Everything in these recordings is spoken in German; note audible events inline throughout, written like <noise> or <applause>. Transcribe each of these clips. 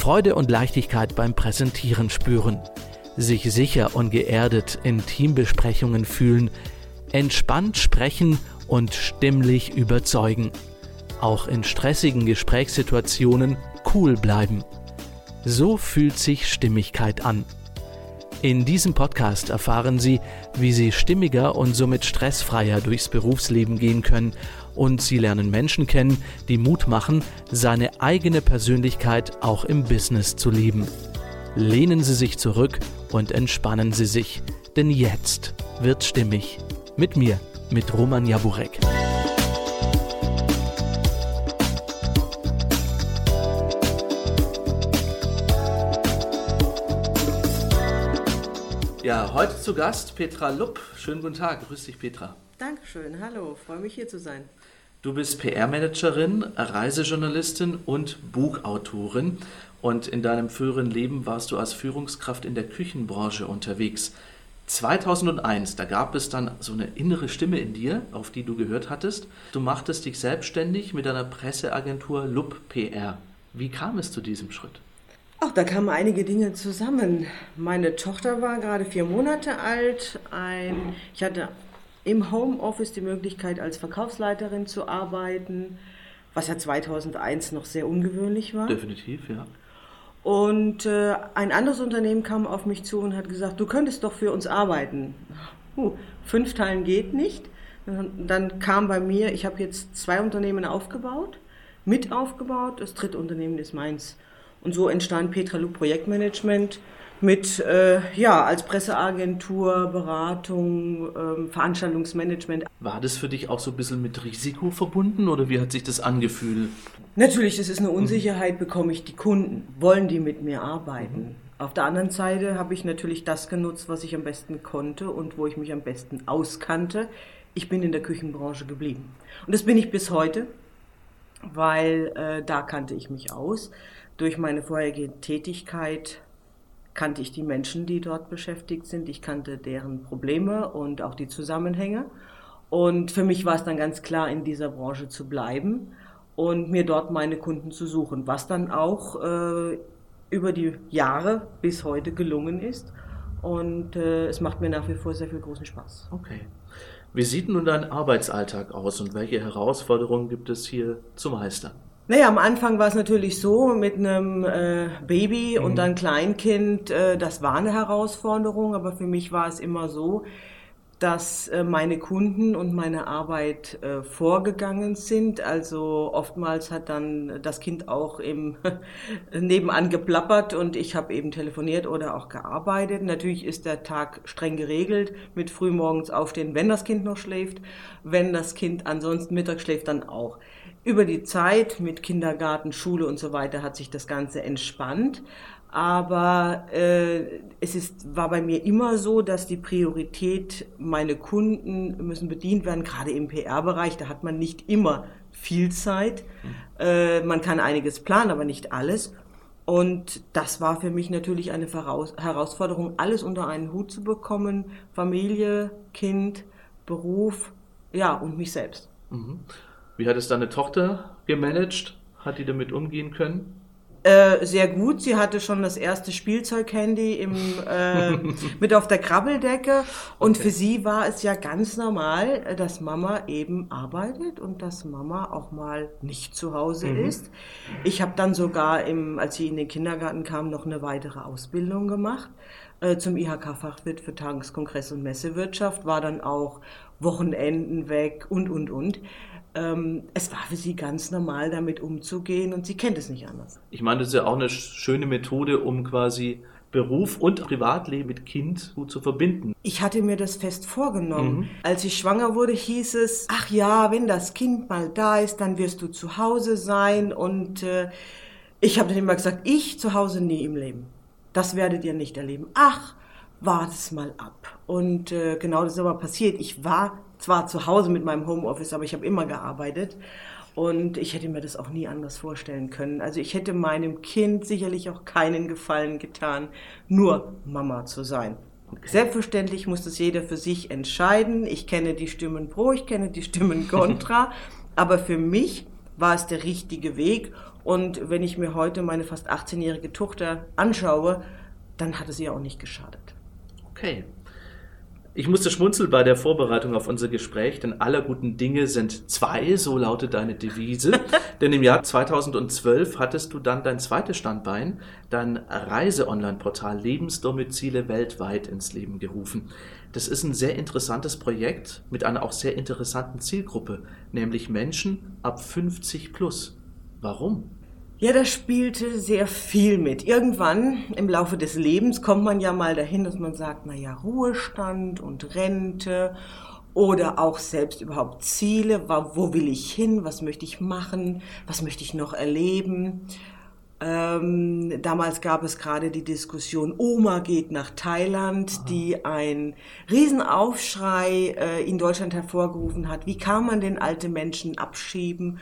Freude und Leichtigkeit beim Präsentieren spüren, sich sicher und geerdet in Teambesprechungen fühlen, entspannt sprechen und stimmlich überzeugen. Auch in stressigen Gesprächssituationen cool bleiben. So fühlt sich Stimmigkeit an. In diesem Podcast erfahren Sie, wie Sie stimmiger und somit stressfreier durchs Berufsleben gehen können und Sie lernen Menschen kennen, die Mut machen, seine eigene Persönlichkeit auch im Business zu leben. Lehnen Sie sich zurück und entspannen Sie sich, denn jetzt wird stimmig. Mit mir, mit Roman Jaburek. Ja, heute zu Gast Petra Lupp. Schönen guten Tag. Grüß dich, Petra. Dankeschön. Hallo, freue mich hier zu sein. Du bist PR-Managerin, Reisejournalistin und Buchautorin. Und in deinem früheren Leben warst du als Führungskraft in der Küchenbranche unterwegs. 2001, da gab es dann so eine innere Stimme in dir, auf die du gehört hattest. Du machtest dich selbstständig mit deiner Presseagentur Lupp PR. Wie kam es zu diesem Schritt? Ach, da kamen einige Dinge zusammen. Meine Tochter war gerade vier Monate alt. Ein, ich hatte im Homeoffice die Möglichkeit, als Verkaufsleiterin zu arbeiten, was ja 2001 noch sehr ungewöhnlich war. Definitiv, ja. Und äh, ein anderes Unternehmen kam auf mich zu und hat gesagt, du könntest doch für uns arbeiten. Uh, fünf Teilen geht nicht. Dann kam bei mir, ich habe jetzt zwei Unternehmen aufgebaut, mit aufgebaut. Das dritte Unternehmen ist meins. Und so entstand Petra Lu Projektmanagement mit, äh, ja, als Presseagentur, Beratung, ähm, Veranstaltungsmanagement. War das für dich auch so ein bisschen mit Risiko verbunden oder wie hat sich das angefühlt? Natürlich, es ist eine Unsicherheit, bekomme ich die Kunden, wollen die mit mir arbeiten? Mhm. Auf der anderen Seite habe ich natürlich das genutzt, was ich am besten konnte und wo ich mich am besten auskannte. Ich bin in der Küchenbranche geblieben. Und das bin ich bis heute, weil äh, da kannte ich mich aus. Durch meine vorherige Tätigkeit kannte ich die Menschen, die dort beschäftigt sind. Ich kannte deren Probleme und auch die Zusammenhänge. Und für mich war es dann ganz klar, in dieser Branche zu bleiben und mir dort meine Kunden zu suchen, was dann auch äh, über die Jahre bis heute gelungen ist. Und äh, es macht mir nach wie vor sehr viel großen Spaß. Okay. Wie sieht nun dein Arbeitsalltag aus und welche Herausforderungen gibt es hier zu meistern? Naja, am Anfang war es natürlich so mit einem äh, Baby mhm. und dann Kleinkind, äh, das war eine Herausforderung, aber für mich war es immer so, dass äh, meine Kunden und meine Arbeit äh, vorgegangen sind. Also oftmals hat dann das Kind auch im <laughs> nebenan geplappert und ich habe eben telefoniert oder auch gearbeitet. Natürlich ist der Tag streng geregelt mit frühmorgens aufstehen, wenn das Kind noch schläft. Wenn das Kind ansonsten mittags schläft, dann auch. Über die Zeit mit Kindergarten, Schule und so weiter hat sich das Ganze entspannt. Aber äh, es ist, war bei mir immer so, dass die Priorität, meine Kunden müssen bedient werden, gerade im PR-Bereich, da hat man nicht immer viel Zeit. Mhm. Äh, man kann einiges planen, aber nicht alles. Und das war für mich natürlich eine Herausforderung, alles unter einen Hut zu bekommen. Familie, Kind, Beruf, ja, und mich selbst. Mhm. Wie hat es deine Tochter gemanagt? Hat die damit umgehen können? Äh, sehr gut. Sie hatte schon das erste Spielzeughandy im, äh, <laughs> mit auf der Krabbeldecke. Und okay. für sie war es ja ganz normal, dass Mama eben arbeitet und dass Mama auch mal nicht zu Hause mhm. ist. Ich habe dann sogar, im, als sie in den Kindergarten kam, noch eine weitere Ausbildung gemacht äh, zum IHK-Fachwirt für Tageskongress und Messewirtschaft, war dann auch Wochenenden weg und, und, und ähm, es war für sie ganz normal, damit umzugehen und sie kennt es nicht anders. Ich meine, das ist ja auch eine schöne Methode, um quasi Beruf und Privatleben mit Kind gut zu verbinden. Ich hatte mir das fest vorgenommen. Mhm. Als ich schwanger wurde, hieß es, ach ja, wenn das Kind mal da ist, dann wirst du zu Hause sein. Und äh, ich habe dann immer gesagt, ich zu Hause nie im Leben. Das werdet ihr nicht erleben. Ach, wartet mal ab. Und äh, genau das ist aber passiert. Ich war zwar zu Hause mit meinem Homeoffice, aber ich habe immer gearbeitet. Und ich hätte mir das auch nie anders vorstellen können. Also ich hätte meinem Kind sicherlich auch keinen Gefallen getan, nur Mama zu sein. Okay. Selbstverständlich muss das jeder für sich entscheiden. Ich kenne die Stimmen pro, ich kenne die Stimmen <laughs> contra. aber für mich war es der richtige Weg. Und wenn ich mir heute meine fast 18-jährige Tochter anschaue, dann hat es ihr auch nicht geschadet. Okay. Ich musste schmunzeln bei der Vorbereitung auf unser Gespräch, denn aller guten Dinge sind zwei, so lautet deine Devise. <laughs> denn im Jahr 2012 hattest du dann dein zweites Standbein, dein Reise-Online-Portal Lebensdomizile weltweit ins Leben gerufen. Das ist ein sehr interessantes Projekt mit einer auch sehr interessanten Zielgruppe, nämlich Menschen ab 50 plus. Warum? Ja, da spielte sehr viel mit. Irgendwann im Laufe des Lebens kommt man ja mal dahin, dass man sagt, na ja, Ruhestand und Rente oder auch selbst überhaupt Ziele, wo will ich hin, was möchte ich machen, was möchte ich noch erleben. Ähm, damals gab es gerade die Diskussion, Oma geht nach Thailand, Aha. die ein Riesenaufschrei äh, in Deutschland hervorgerufen hat. Wie kann man den alten Menschen abschieben?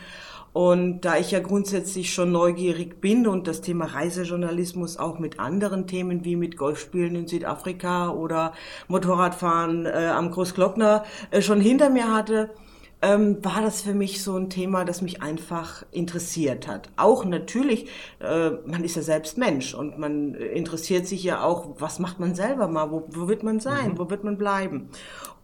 Und da ich ja grundsätzlich schon neugierig bin und das Thema Reisejournalismus auch mit anderen Themen wie mit Golfspielen in Südafrika oder Motorradfahren äh, am Großglockner äh, schon hinter mir hatte, ähm, war das für mich so ein Thema, das mich einfach interessiert hat. Auch natürlich, äh, man ist ja selbst Mensch und man interessiert sich ja auch, was macht man selber mal, wo, wo wird man sein, mhm. wo wird man bleiben.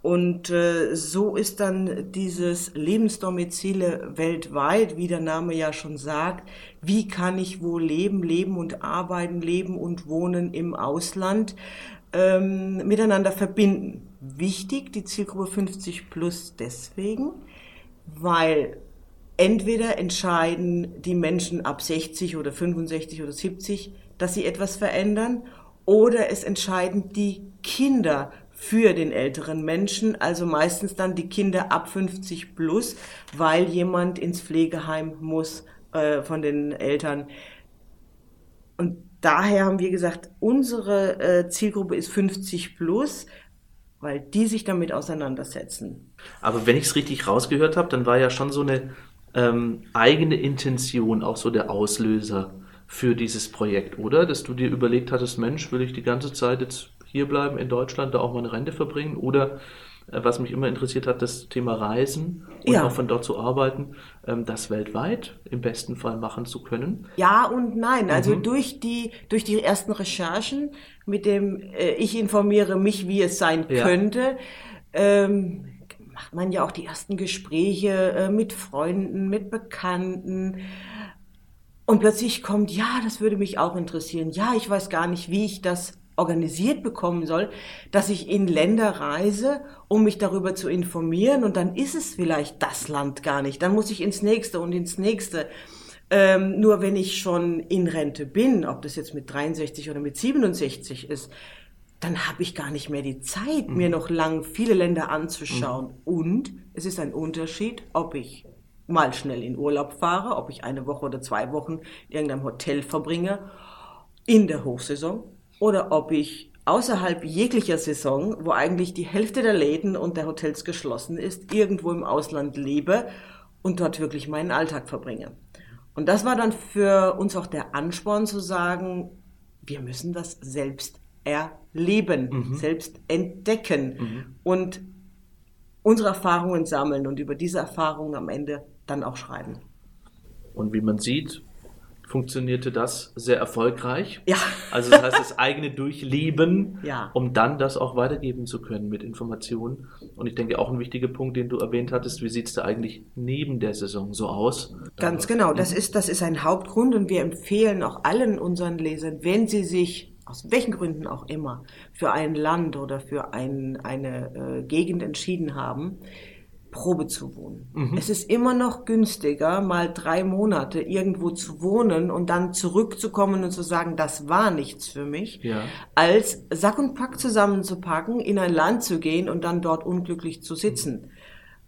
Und äh, so ist dann dieses Lebensdomizile weltweit, wie der Name ja schon sagt, wie kann ich wo leben, leben und arbeiten, leben und wohnen im Ausland, ähm, miteinander verbinden. Wichtig, die Zielgruppe 50 plus deswegen, weil entweder entscheiden die Menschen ab 60 oder 65 oder 70, dass sie etwas verändern, oder es entscheiden die Kinder für den älteren Menschen, also meistens dann die Kinder ab 50 plus, weil jemand ins Pflegeheim muss äh, von den Eltern. Und daher haben wir gesagt, unsere äh, Zielgruppe ist 50 plus, weil die sich damit auseinandersetzen. Aber wenn ich es richtig rausgehört habe, dann war ja schon so eine ähm, eigene Intention auch so der Auslöser für dieses Projekt, oder? Dass du dir überlegt hattest, Mensch, will ich die ganze Zeit jetzt hierbleiben in Deutschland, da auch mal eine Rente verbringen oder was mich immer interessiert hat, das Thema Reisen und ja. auch von dort zu arbeiten, ähm, das weltweit im besten Fall machen zu können? Ja und nein. Also mhm. durch die durch die ersten Recherchen, mit dem äh, ich informiere mich, wie es sein ja. könnte, ähm, macht man ja auch die ersten Gespräche äh, mit Freunden, mit Bekannten. Und plötzlich kommt, ja, das würde mich auch interessieren. Ja, ich weiß gar nicht, wie ich das organisiert bekommen soll, dass ich in Länder reise, um mich darüber zu informieren und dann ist es vielleicht das Land gar nicht. Dann muss ich ins nächste und ins nächste. Ähm, nur wenn ich schon in Rente bin, ob das jetzt mit 63 oder mit 67 ist, dann habe ich gar nicht mehr die Zeit, mhm. mir noch lang viele Länder anzuschauen. Mhm. Und es ist ein Unterschied, ob ich mal schnell in Urlaub fahre, ob ich eine Woche oder zwei Wochen in irgendeinem Hotel verbringe in der Hochsaison oder ob ich außerhalb jeglicher Saison, wo eigentlich die Hälfte der Läden und der Hotels geschlossen ist, irgendwo im Ausland lebe und dort wirklich meinen Alltag verbringe. Und das war dann für uns auch der Ansporn zu sagen, wir müssen das selbst erleben, mhm. selbst entdecken mhm. und unsere Erfahrungen sammeln und über diese Erfahrungen am Ende dann auch schreiben. Und wie man sieht, funktionierte das sehr erfolgreich. Ja. Also das heißt, das <laughs> eigene Durchleben, ja. um dann das auch weitergeben zu können mit Informationen. Und ich denke auch ein wichtiger Punkt, den du erwähnt hattest, wie sieht es da eigentlich neben der Saison so aus? Ganz genau, das mhm. ist, das ist ein Hauptgrund und wir empfehlen auch allen unseren Lesern, wenn sie sich aus welchen Gründen auch immer für ein Land oder für ein, eine äh, Gegend entschieden haben, Probe zu wohnen. Mhm. Es ist immer noch günstiger, mal drei Monate irgendwo zu wohnen und dann zurückzukommen und zu sagen, das war nichts für mich, ja. als Sack und Pack zusammenzupacken, in ein Land zu gehen und dann dort unglücklich zu sitzen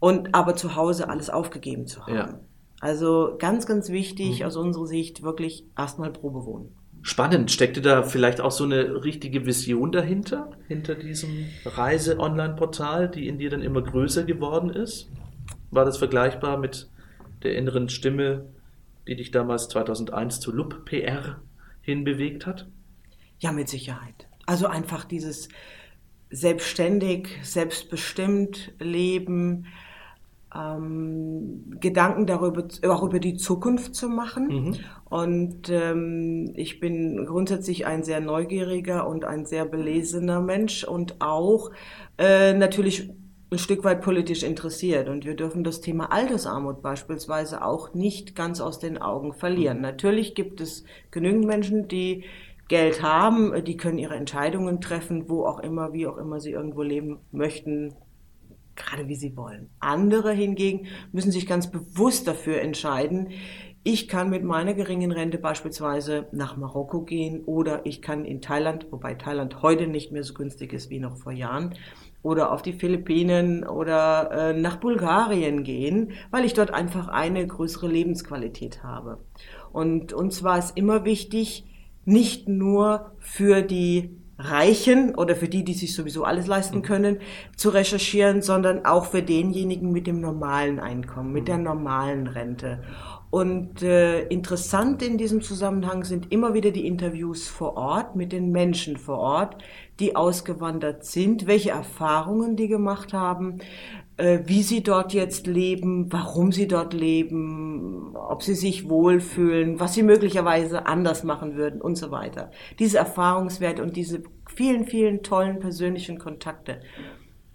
und aber zu Hause alles aufgegeben zu haben. Ja. Also ganz, ganz wichtig mhm. aus unserer Sicht wirklich erstmal Probe wohnen. Spannend. Steckte da vielleicht auch so eine richtige Vision dahinter, hinter diesem Reise-Online-Portal, die in dir dann immer größer geworden ist? War das vergleichbar mit der inneren Stimme, die dich damals 2001 zu Lup PR hinbewegt hat? Ja, mit Sicherheit. Also einfach dieses selbstständig, selbstbestimmt Leben, ähm, Gedanken darüber, auch über die Zukunft zu machen. Mhm. Und ähm, ich bin grundsätzlich ein sehr neugieriger und ein sehr belesener Mensch und auch äh, natürlich ein Stück weit politisch interessiert. Und wir dürfen das Thema Altersarmut beispielsweise auch nicht ganz aus den Augen verlieren. Mhm. Natürlich gibt es genügend Menschen, die Geld haben, die können ihre Entscheidungen treffen, wo auch immer, wie auch immer sie irgendwo leben möchten, gerade wie sie wollen. Andere hingegen müssen sich ganz bewusst dafür entscheiden, ich kann mit meiner geringen Rente beispielsweise nach Marokko gehen oder ich kann in Thailand, wobei Thailand heute nicht mehr so günstig ist wie noch vor Jahren, oder auf die Philippinen oder äh, nach Bulgarien gehen, weil ich dort einfach eine größere Lebensqualität habe. Und uns war es immer wichtig, nicht nur für die Reichen oder für die, die sich sowieso alles leisten mhm. können, zu recherchieren, sondern auch für denjenigen mit dem normalen Einkommen, mit der mhm. normalen Rente. Und äh, interessant in diesem Zusammenhang sind immer wieder die Interviews vor Ort mit den Menschen vor Ort, die ausgewandert sind, welche Erfahrungen die gemacht haben, wie sie dort jetzt leben, warum sie dort leben, ob sie sich wohlfühlen, was sie möglicherweise anders machen würden und so weiter. Diese Erfahrungswerte und diese vielen, vielen tollen persönlichen Kontakte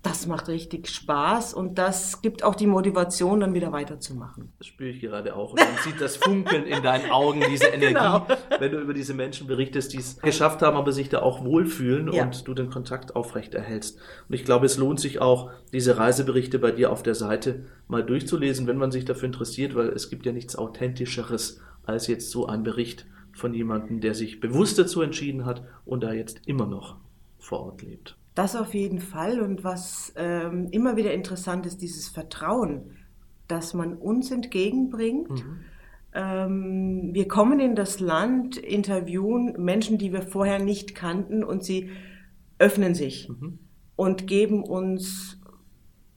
das macht richtig Spaß und das gibt auch die Motivation, dann wieder weiterzumachen. Das spüre ich gerade auch. Und man sieht das Funkeln in deinen Augen, diese <laughs> Energie, genau. wenn du über diese Menschen berichtest, die es geschafft haben, aber sich da auch wohlfühlen ja. und du den Kontakt aufrecht erhältst. Und ich glaube, es lohnt sich auch, diese Reiseberichte bei dir auf der Seite mal durchzulesen, wenn man sich dafür interessiert, weil es gibt ja nichts Authentischeres als jetzt so ein Bericht von jemandem, der sich bewusst dazu entschieden hat und da jetzt immer noch vor Ort lebt. Das auf jeden Fall. Und was ähm, immer wieder interessant ist, dieses Vertrauen, das man uns entgegenbringt. Mhm. Ähm, wir kommen in das Land, interviewen Menschen, die wir vorher nicht kannten und sie öffnen sich mhm. und geben uns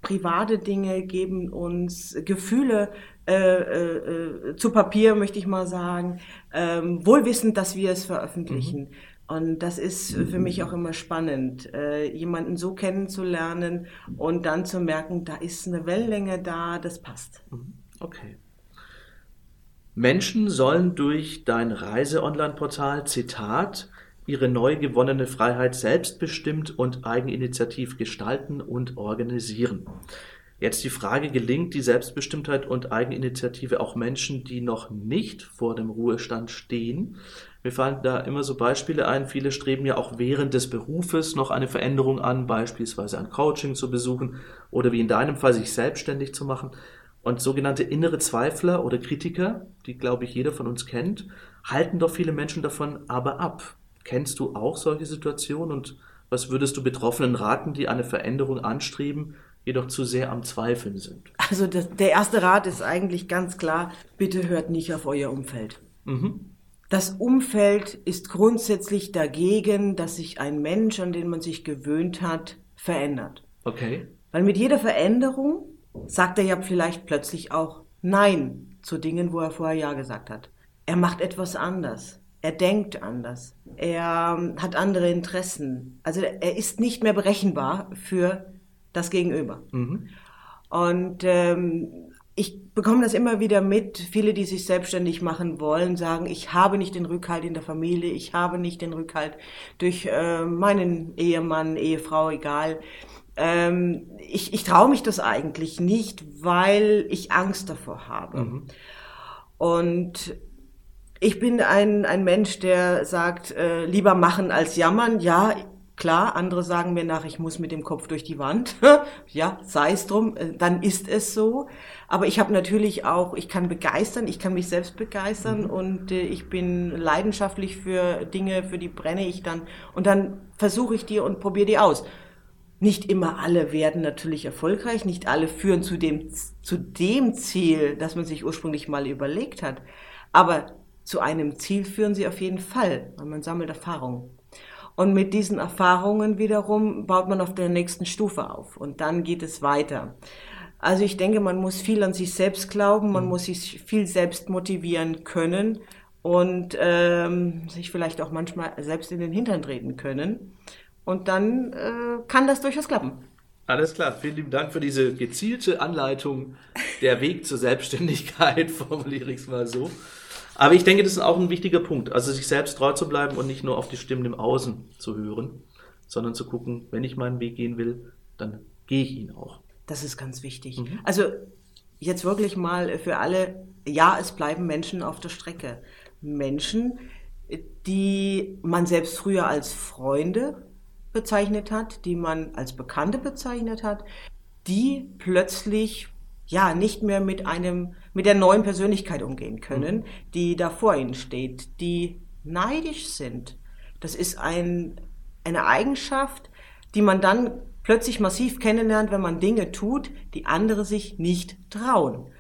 private Dinge, geben uns Gefühle äh, äh, äh zu Papier, möchte ich mal sagen, ähm, wohlwissend, dass wir es veröffentlichen. Mhm. Und das ist für mich auch immer spannend, äh, jemanden so kennenzulernen und dann zu merken, da ist eine Wellenlänge da, das passt. Mhm. Okay. Menschen sollen durch dein Reise-Online-Portal, Zitat, ihre neu gewonnene Freiheit selbstbestimmt und eigeninitiativ gestalten und organisieren. Jetzt die Frage, gelingt die Selbstbestimmtheit und Eigeninitiative auch Menschen, die noch nicht vor dem Ruhestand stehen? Mir fallen da immer so Beispiele ein. Viele streben ja auch während des Berufes noch eine Veränderung an, beispielsweise ein Coaching zu besuchen oder wie in deinem Fall sich selbstständig zu machen. Und sogenannte innere Zweifler oder Kritiker, die glaube ich jeder von uns kennt, halten doch viele Menschen davon aber ab. Kennst du auch solche Situationen und was würdest du Betroffenen raten, die eine Veränderung anstreben, jedoch zu sehr am Zweifeln sind. Also das, der erste Rat ist eigentlich ganz klar, bitte hört nicht auf euer Umfeld. Mhm. Das Umfeld ist grundsätzlich dagegen, dass sich ein Mensch, an den man sich gewöhnt hat, verändert. Okay. Weil mit jeder Veränderung sagt er ja vielleicht plötzlich auch Nein zu Dingen, wo er vorher Ja gesagt hat. Er macht etwas anders. Er denkt anders. Er ähm, hat andere Interessen. Also er ist nicht mehr berechenbar für das Gegenüber. Mhm. Und ähm, ich bekomme das immer wieder mit. Viele, die sich selbstständig machen wollen, sagen, ich habe nicht den Rückhalt in der Familie, ich habe nicht den Rückhalt durch äh, meinen Ehemann, Ehefrau, egal. Ähm, ich ich traue mich das eigentlich nicht, weil ich Angst davor habe. Mhm. Und ich bin ein, ein Mensch, der sagt, äh, lieber machen als jammern. Ja, Klar, andere sagen mir nach, ich muss mit dem Kopf durch die Wand. <laughs> ja, sei es drum, äh, dann ist es so. Aber ich habe natürlich auch, ich kann begeistern, ich kann mich selbst begeistern mhm. und äh, ich bin leidenschaftlich für Dinge, für die brenne ich dann. Und dann versuche ich die und probiere die aus. Nicht immer alle werden natürlich erfolgreich, nicht alle führen zu dem, zu dem Ziel, das man sich ursprünglich mal überlegt hat. Aber zu einem Ziel führen sie auf jeden Fall, weil man sammelt Erfahrung. Und mit diesen Erfahrungen wiederum baut man auf der nächsten Stufe auf und dann geht es weiter. Also ich denke, man muss viel an sich selbst glauben, man mhm. muss sich viel selbst motivieren können und ähm, sich vielleicht auch manchmal selbst in den Hintern treten können. Und dann äh, kann das durchaus klappen. Alles klar, vielen lieben Dank für diese gezielte Anleitung. Der Weg zur Selbstständigkeit, <laughs> formuliere ich es mal so. Aber ich denke, das ist auch ein wichtiger Punkt. Also sich selbst treu zu bleiben und nicht nur auf die Stimmen im Außen zu hören, sondern zu gucken, wenn ich meinen Weg gehen will, dann gehe ich ihn auch. Das ist ganz wichtig. Mhm. Also jetzt wirklich mal für alle, ja, es bleiben Menschen auf der Strecke. Menschen, die man selbst früher als Freunde bezeichnet hat, die man als Bekannte bezeichnet hat, die plötzlich ja nicht mehr mit einem mit der neuen Persönlichkeit umgehen können, mhm. die da vor ihnen steht, die neidisch sind. Das ist ein, eine Eigenschaft, die man dann plötzlich massiv kennenlernt, wenn man Dinge tut, die andere sich nicht trauen.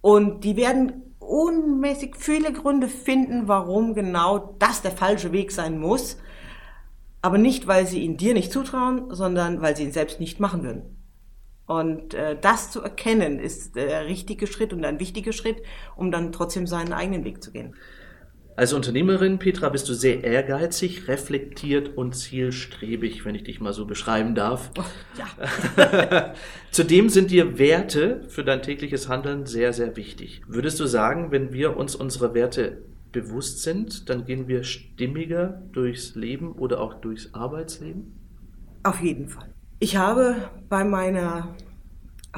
Und die werden unmäßig viele Gründe finden, warum genau das der falsche Weg sein muss. Aber nicht, weil sie ihn dir nicht zutrauen, sondern weil sie ihn selbst nicht machen würden. Und äh, das zu erkennen, ist der richtige Schritt und ein wichtiger Schritt, um dann trotzdem seinen eigenen Weg zu gehen. Als Unternehmerin, Petra, bist du sehr ehrgeizig, reflektiert und zielstrebig, wenn ich dich mal so beschreiben darf. Oh, ja. <laughs> Zudem sind dir Werte für dein tägliches Handeln sehr, sehr wichtig. Würdest du sagen, wenn wir uns unsere Werte bewusst sind, dann gehen wir stimmiger durchs Leben oder auch durchs Arbeitsleben? Auf jeden Fall. Ich habe bei meiner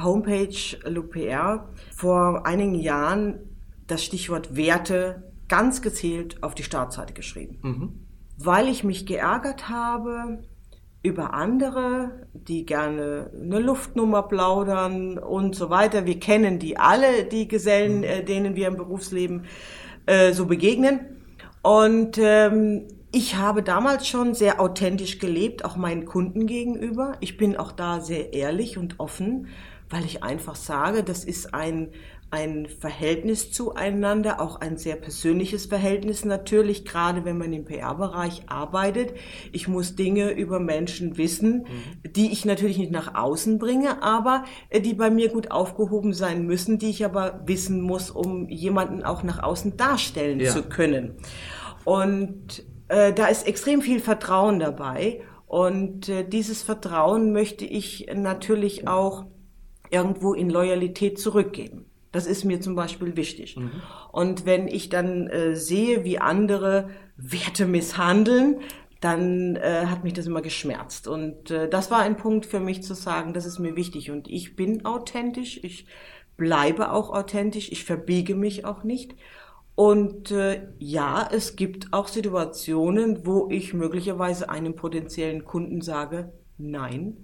Homepage LuPR vor einigen Jahren das Stichwort Werte ganz gezielt auf die Startseite geschrieben, mhm. weil ich mich geärgert habe über andere, die gerne eine Luftnummer plaudern und so weiter. Wir kennen die alle, die Gesellen, mhm. äh, denen wir im Berufsleben äh, so begegnen. Und ähm, ich habe damals schon sehr authentisch gelebt, auch meinen Kunden gegenüber. Ich bin auch da sehr ehrlich und offen, weil ich einfach sage, das ist ein, ein Verhältnis zueinander, auch ein sehr persönliches Verhältnis natürlich, gerade wenn man im PR-Bereich arbeitet. Ich muss Dinge über Menschen wissen, mhm. die ich natürlich nicht nach außen bringe, aber äh, die bei mir gut aufgehoben sein müssen, die ich aber wissen muss, um jemanden auch nach außen darstellen ja. zu können. Und äh, da ist extrem viel Vertrauen dabei. Und äh, dieses Vertrauen möchte ich natürlich auch irgendwo in Loyalität zurückgeben. Das ist mir zum Beispiel wichtig. Mhm. Und wenn ich dann äh, sehe, wie andere Werte misshandeln, dann äh, hat mich das immer geschmerzt. Und äh, das war ein Punkt für mich zu sagen, das ist mir wichtig. Und ich bin authentisch, ich bleibe auch authentisch, ich verbiege mich auch nicht. Und äh, ja, es gibt auch Situationen, wo ich möglicherweise einem potenziellen Kunden sage, nein,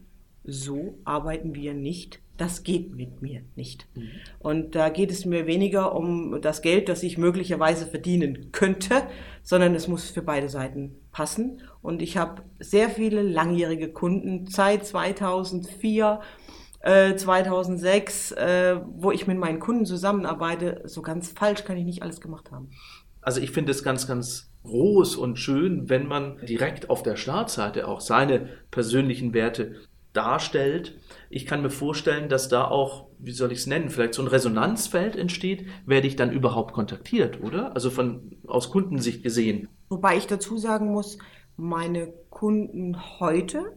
so arbeiten wir nicht. Das geht mit mir nicht. Mhm. Und da geht es mir weniger um das Geld, das ich möglicherweise verdienen könnte, sondern es muss für beide Seiten passen. Und ich habe sehr viele langjährige Kunden seit 2004 2006, äh, äh, wo ich mit meinen Kunden zusammenarbeite, so ganz falsch kann ich nicht alles gemacht haben. Also ich finde es ganz, ganz groß und schön, wenn man direkt auf der Startseite auch seine persönlichen Werte darstellt. Ich kann mir vorstellen, dass da auch, wie soll ich es nennen, vielleicht so ein Resonanzfeld entsteht. Werde ich dann überhaupt kontaktiert, oder? Also von aus Kundensicht gesehen. Wobei ich dazu sagen muss, meine Kunden heute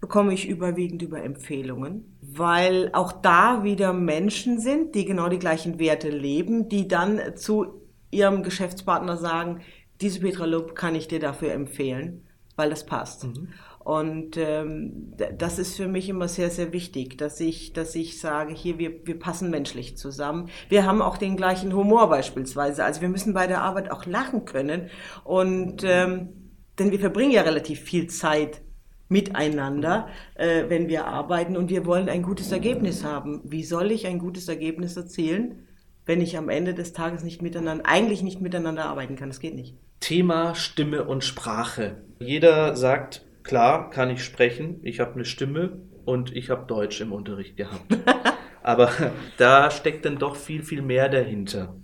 bekomme ich überwiegend über Empfehlungen, weil auch da wieder Menschen sind, die genau die gleichen Werte leben, die dann zu ihrem Geschäftspartner sagen, diese Petra Lob kann ich dir dafür empfehlen, weil das passt. Mhm. Und ähm, das ist für mich immer sehr, sehr wichtig, dass ich, dass ich sage, hier, wir, wir passen menschlich zusammen. Wir haben auch den gleichen Humor beispielsweise. Also wir müssen bei der Arbeit auch lachen können. Und ähm, denn wir verbringen ja relativ viel Zeit miteinander, äh, wenn wir arbeiten und wir wollen ein gutes Ergebnis haben. Wie soll ich ein gutes Ergebnis erzielen, wenn ich am Ende des Tages nicht miteinander, eigentlich nicht miteinander arbeiten kann? Das geht nicht. Thema Stimme und Sprache. Jeder sagt, klar, kann ich sprechen, ich habe eine Stimme und ich habe Deutsch im Unterricht gehabt. <laughs> Aber da steckt dann doch viel, viel mehr dahinter.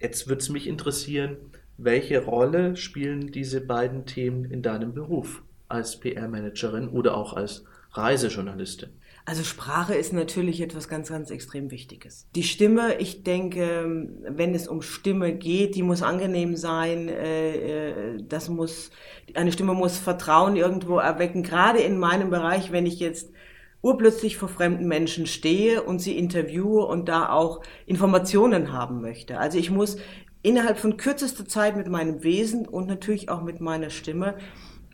Jetzt würde es mich interessieren, welche Rolle spielen diese beiden Themen in deinem Beruf? Als PR-Managerin oder auch als Reisejournalistin? Also Sprache ist natürlich etwas ganz, ganz extrem Wichtiges. Die Stimme, ich denke, wenn es um Stimme geht, die muss angenehm sein. Äh, äh, das muss, eine Stimme muss Vertrauen irgendwo erwecken. Gerade in meinem Bereich, wenn ich jetzt urplötzlich vor fremden Menschen stehe und sie interviewe und da auch Informationen haben möchte. Also ich muss innerhalb von kürzester Zeit mit meinem Wesen und natürlich auch mit meiner Stimme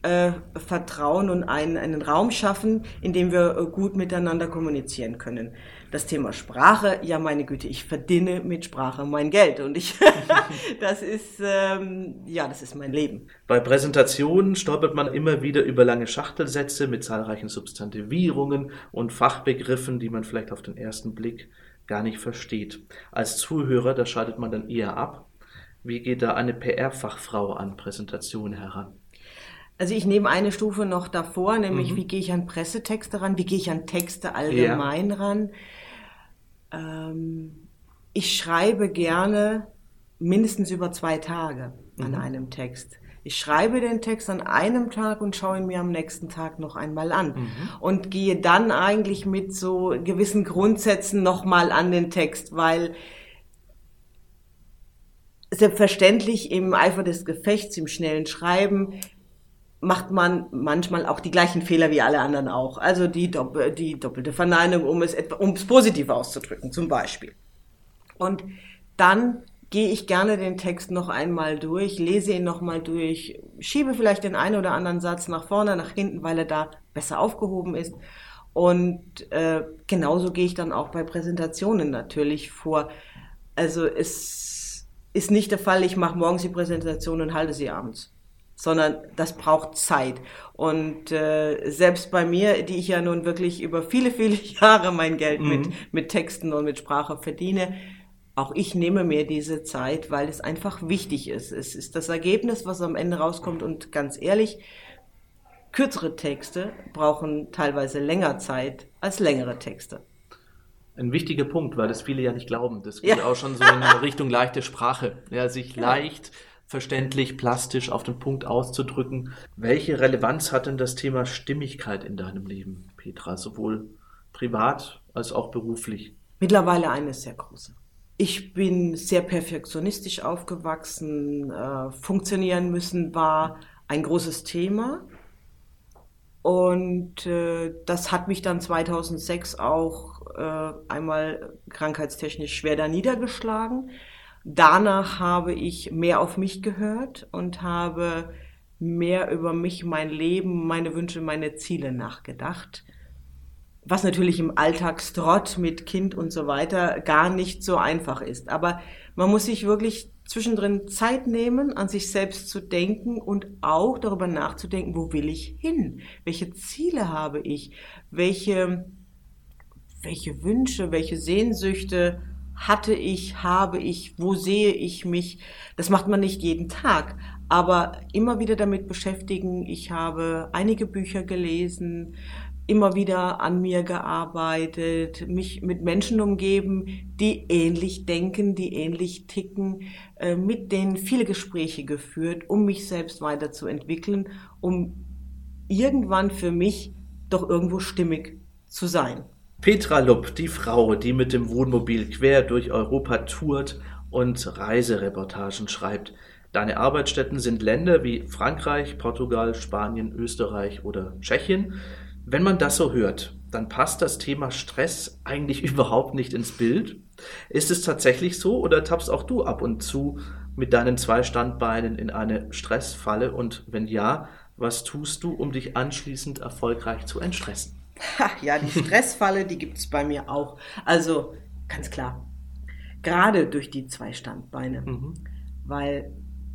äh, Vertrauen und einen, einen Raum schaffen, in dem wir äh, gut miteinander kommunizieren können. Das Thema Sprache, ja meine Güte, ich verdiene mit Sprache mein Geld und ich, <laughs> das ist, ähm, ja, das ist mein Leben. Bei Präsentationen stolpert man immer wieder über lange Schachtelsätze mit zahlreichen Substantivierungen und Fachbegriffen, die man vielleicht auf den ersten Blick gar nicht versteht. Als Zuhörer, da schaltet man dann eher ab. Wie geht da eine PR-Fachfrau an Präsentationen heran? Also ich nehme eine Stufe noch davor, nämlich mhm. wie gehe ich an Pressetexte ran, wie gehe ich an Texte allgemein ja. ran. Ähm, ich schreibe gerne mindestens über zwei Tage an mhm. einem Text. Ich schreibe den Text an einem Tag und schaue ihn mir am nächsten Tag noch einmal an mhm. und gehe dann eigentlich mit so gewissen Grundsätzen nochmal an den Text, weil selbstverständlich im Eifer des Gefechts, im schnellen Schreiben, macht man manchmal auch die gleichen Fehler wie alle anderen auch. Also die, Doppel, die doppelte Verneinung, um es, um es positiv auszudrücken, zum Beispiel. Und dann gehe ich gerne den Text noch einmal durch, lese ihn noch mal durch, schiebe vielleicht den einen oder anderen Satz nach vorne, nach hinten, weil er da besser aufgehoben ist. Und äh, genauso gehe ich dann auch bei Präsentationen natürlich vor. Also es ist nicht der Fall, ich mache morgens die Präsentation und halte sie abends sondern das braucht Zeit. Und äh, selbst bei mir, die ich ja nun wirklich über viele, viele <laughs> Jahre mein Geld mhm. mit, mit Texten und mit Sprache verdiene, auch ich nehme mir diese Zeit, weil es einfach wichtig ist. Es ist das Ergebnis, was am Ende rauskommt. Und ganz ehrlich, kürzere Texte brauchen teilweise länger Zeit als längere Texte. Ein wichtiger Punkt, weil das viele ja nicht glauben. Das geht ja. auch schon so in <laughs> Richtung leichte Sprache. Ja, sich ja. leicht verständlich, plastisch auf den Punkt auszudrücken. Welche Relevanz hat denn das Thema Stimmigkeit in deinem Leben, Petra, sowohl privat als auch beruflich? Mittlerweile eine sehr große. Ich bin sehr perfektionistisch aufgewachsen. Äh, funktionieren müssen war ein großes Thema. Und äh, das hat mich dann 2006 auch äh, einmal krankheitstechnisch schwer da niedergeschlagen. Danach habe ich mehr auf mich gehört und habe mehr über mich, mein Leben, meine Wünsche, meine Ziele nachgedacht. Was natürlich im Alltagstrott mit Kind und so weiter gar nicht so einfach ist. Aber man muss sich wirklich zwischendrin Zeit nehmen, an sich selbst zu denken und auch darüber nachzudenken, wo will ich hin? Welche Ziele habe ich? Welche, welche Wünsche, welche Sehnsüchte hatte ich, habe ich, wo sehe ich mich. Das macht man nicht jeden Tag, aber immer wieder damit beschäftigen. Ich habe einige Bücher gelesen, immer wieder an mir gearbeitet, mich mit Menschen umgeben, die ähnlich denken, die ähnlich ticken, äh, mit denen viele Gespräche geführt, um mich selbst weiterzuentwickeln, um irgendwann für mich doch irgendwo stimmig zu sein. Petra Lupp, die Frau, die mit dem Wohnmobil quer durch Europa tourt und Reisereportagen schreibt. Deine Arbeitsstätten sind Länder wie Frankreich, Portugal, Spanien, Österreich oder Tschechien. Wenn man das so hört, dann passt das Thema Stress eigentlich <laughs> überhaupt nicht ins Bild. Ist es tatsächlich so oder tappst auch du ab und zu mit deinen zwei Standbeinen in eine Stressfalle? Und wenn ja, was tust du, um dich anschließend erfolgreich zu entstressen? Ha, ja, die <laughs> Stressfalle, die gibt es bei mir auch. Also ganz klar, gerade durch die zwei Standbeine. Mhm. Weil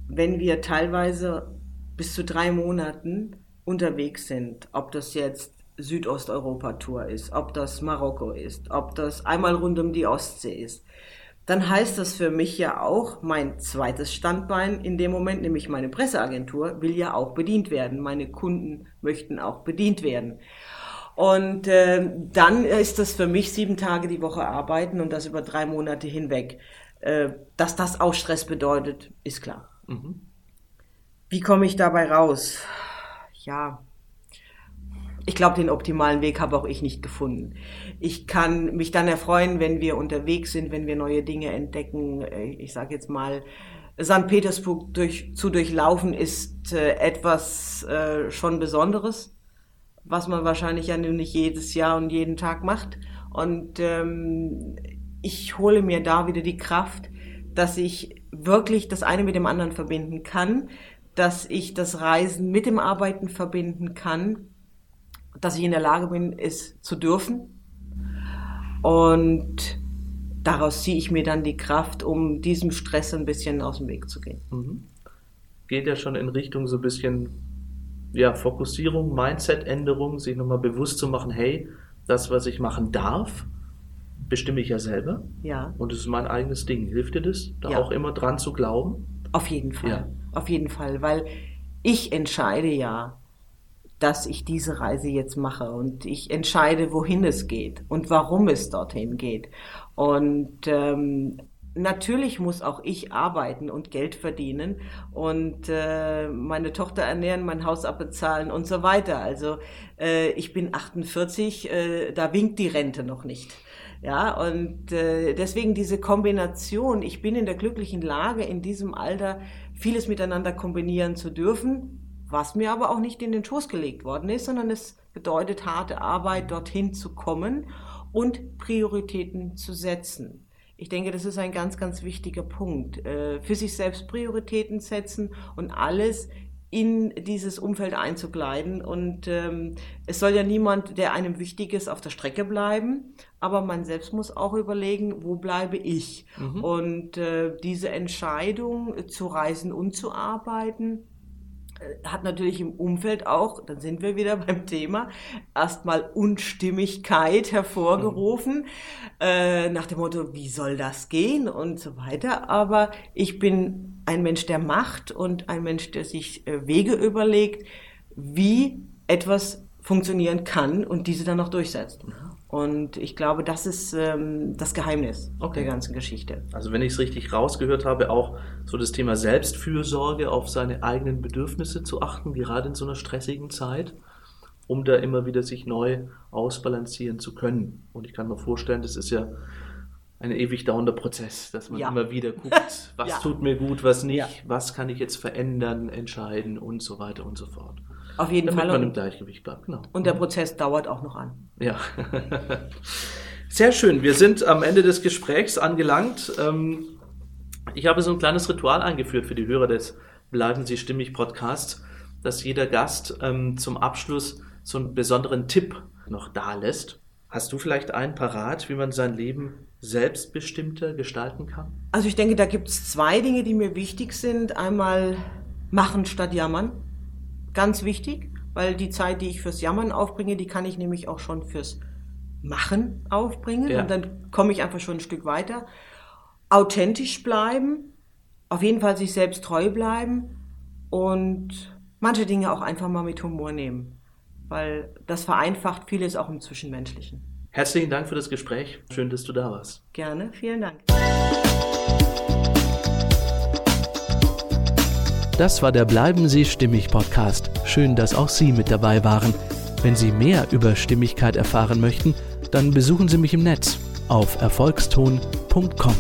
wenn wir teilweise bis zu drei Monaten unterwegs sind, ob das jetzt Südosteuropa-Tour ist, ob das Marokko ist, ob das einmal rund um die Ostsee ist, dann heißt das für mich ja auch, mein zweites Standbein in dem Moment, nämlich meine Presseagentur, will ja auch bedient werden. Meine Kunden möchten auch bedient werden. Und äh, dann ist das für mich sieben Tage die Woche arbeiten und das über drei Monate hinweg. Äh, dass das auch Stress bedeutet, ist klar. Mhm. Wie komme ich dabei raus? Ja, ich glaube, den optimalen Weg habe auch ich nicht gefunden. Ich kann mich dann erfreuen, wenn wir unterwegs sind, wenn wir neue Dinge entdecken. Äh, ich sage jetzt mal, St. Petersburg durch, zu durchlaufen ist äh, etwas äh, schon Besonderes was man wahrscheinlich ja nicht jedes Jahr und jeden Tag macht. Und ähm, ich hole mir da wieder die Kraft, dass ich wirklich das eine mit dem anderen verbinden kann, dass ich das Reisen mit dem Arbeiten verbinden kann, dass ich in der Lage bin, es zu dürfen. Und daraus ziehe ich mir dann die Kraft, um diesem Stress ein bisschen aus dem Weg zu gehen. Mhm. Geht ja schon in Richtung so ein bisschen ja, Fokussierung, Mindset-Änderung, sich nochmal bewusst zu machen, hey, das, was ich machen darf, bestimme ich ja selber. Ja. Und es ist mein eigenes Ding. Hilft dir das, da ja. auch immer dran zu glauben? Auf jeden Fall. Ja. Auf jeden Fall, weil ich entscheide ja, dass ich diese Reise jetzt mache und ich entscheide, wohin es geht und warum es dorthin geht. Und ähm, natürlich muss auch ich arbeiten und Geld verdienen und äh, meine Tochter ernähren, mein Haus abbezahlen und so weiter. Also äh, ich bin 48, äh, da winkt die Rente noch nicht. Ja, und äh, deswegen diese Kombination, ich bin in der glücklichen Lage, in diesem Alter vieles miteinander kombinieren zu dürfen, was mir aber auch nicht in den Schoß gelegt worden ist, sondern es bedeutet harte Arbeit, dorthin zu kommen und Prioritäten zu setzen. Ich denke, das ist ein ganz, ganz wichtiger Punkt. Äh, für sich selbst Prioritäten setzen und alles in dieses Umfeld einzugleiten. Und ähm, es soll ja niemand, der einem wichtig ist, auf der Strecke bleiben, aber man selbst muss auch überlegen, wo bleibe ich? Mhm. Und äh, diese Entscheidung zu reisen und zu arbeiten, äh, hat natürlich im Umfeld auch, dann sind wir wieder <laughs> beim Thema, erstmal Unstimmigkeit hervorgerufen, mhm. äh, nach dem Motto, wie soll das gehen und so weiter. Aber ich bin ein Mensch, der macht und ein Mensch, der sich äh, Wege überlegt, wie etwas funktionieren kann und diese dann noch durchsetzt. Mhm. Und ich glaube, das ist ähm, das Geheimnis okay. der ganzen Geschichte. Also wenn ich es richtig rausgehört habe, auch so das Thema Selbstfürsorge, auf seine eigenen Bedürfnisse zu achten, gerade in so einer stressigen Zeit, um da immer wieder sich neu ausbalancieren zu können. Und ich kann mir vorstellen, das ist ja ein ewig dauernder Prozess, dass man ja. immer wieder <laughs> guckt, was ja. tut mir gut, was nicht, ja. was kann ich jetzt verändern, entscheiden und so weiter und so fort. Auf jeden Damit Fall. man im Gleichgewicht bleibt, genau. Und der Prozess dauert auch noch an. Ja. <laughs> Sehr schön. Wir sind am Ende des Gesprächs angelangt. Ähm, ich habe so ein kleines Ritual eingeführt für die Hörer des Bleiben Sie stimmig Podcasts, dass jeder Gast ähm, zum Abschluss so einen besonderen Tipp noch da lässt. Hast du vielleicht einen parat, wie man sein Leben selbstbestimmter gestalten kann? Also ich denke, da gibt es zwei Dinge, die mir wichtig sind. Einmal machen statt jammern. Ganz wichtig, weil die Zeit, die ich fürs Jammern aufbringe, die kann ich nämlich auch schon fürs Machen aufbringen. Ja. Und dann komme ich einfach schon ein Stück weiter. Authentisch bleiben, auf jeden Fall sich selbst treu bleiben und manche Dinge auch einfach mal mit Humor nehmen, weil das vereinfacht vieles auch im Zwischenmenschlichen. Herzlichen Dank für das Gespräch. Schön, dass du da warst. Gerne, vielen Dank. Das war der Bleiben Sie stimmig Podcast. Schön, dass auch Sie mit dabei waren. Wenn Sie mehr über Stimmigkeit erfahren möchten, dann besuchen Sie mich im Netz auf erfolgston.com.